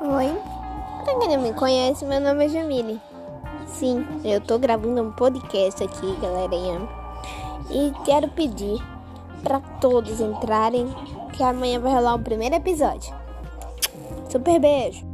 Oi, pra quem não me conhece, meu nome é Jamile. Sim, eu tô gravando um podcast aqui, galerinha. E quero pedir para todos entrarem, que amanhã vai rolar o primeiro episódio. Super beijo!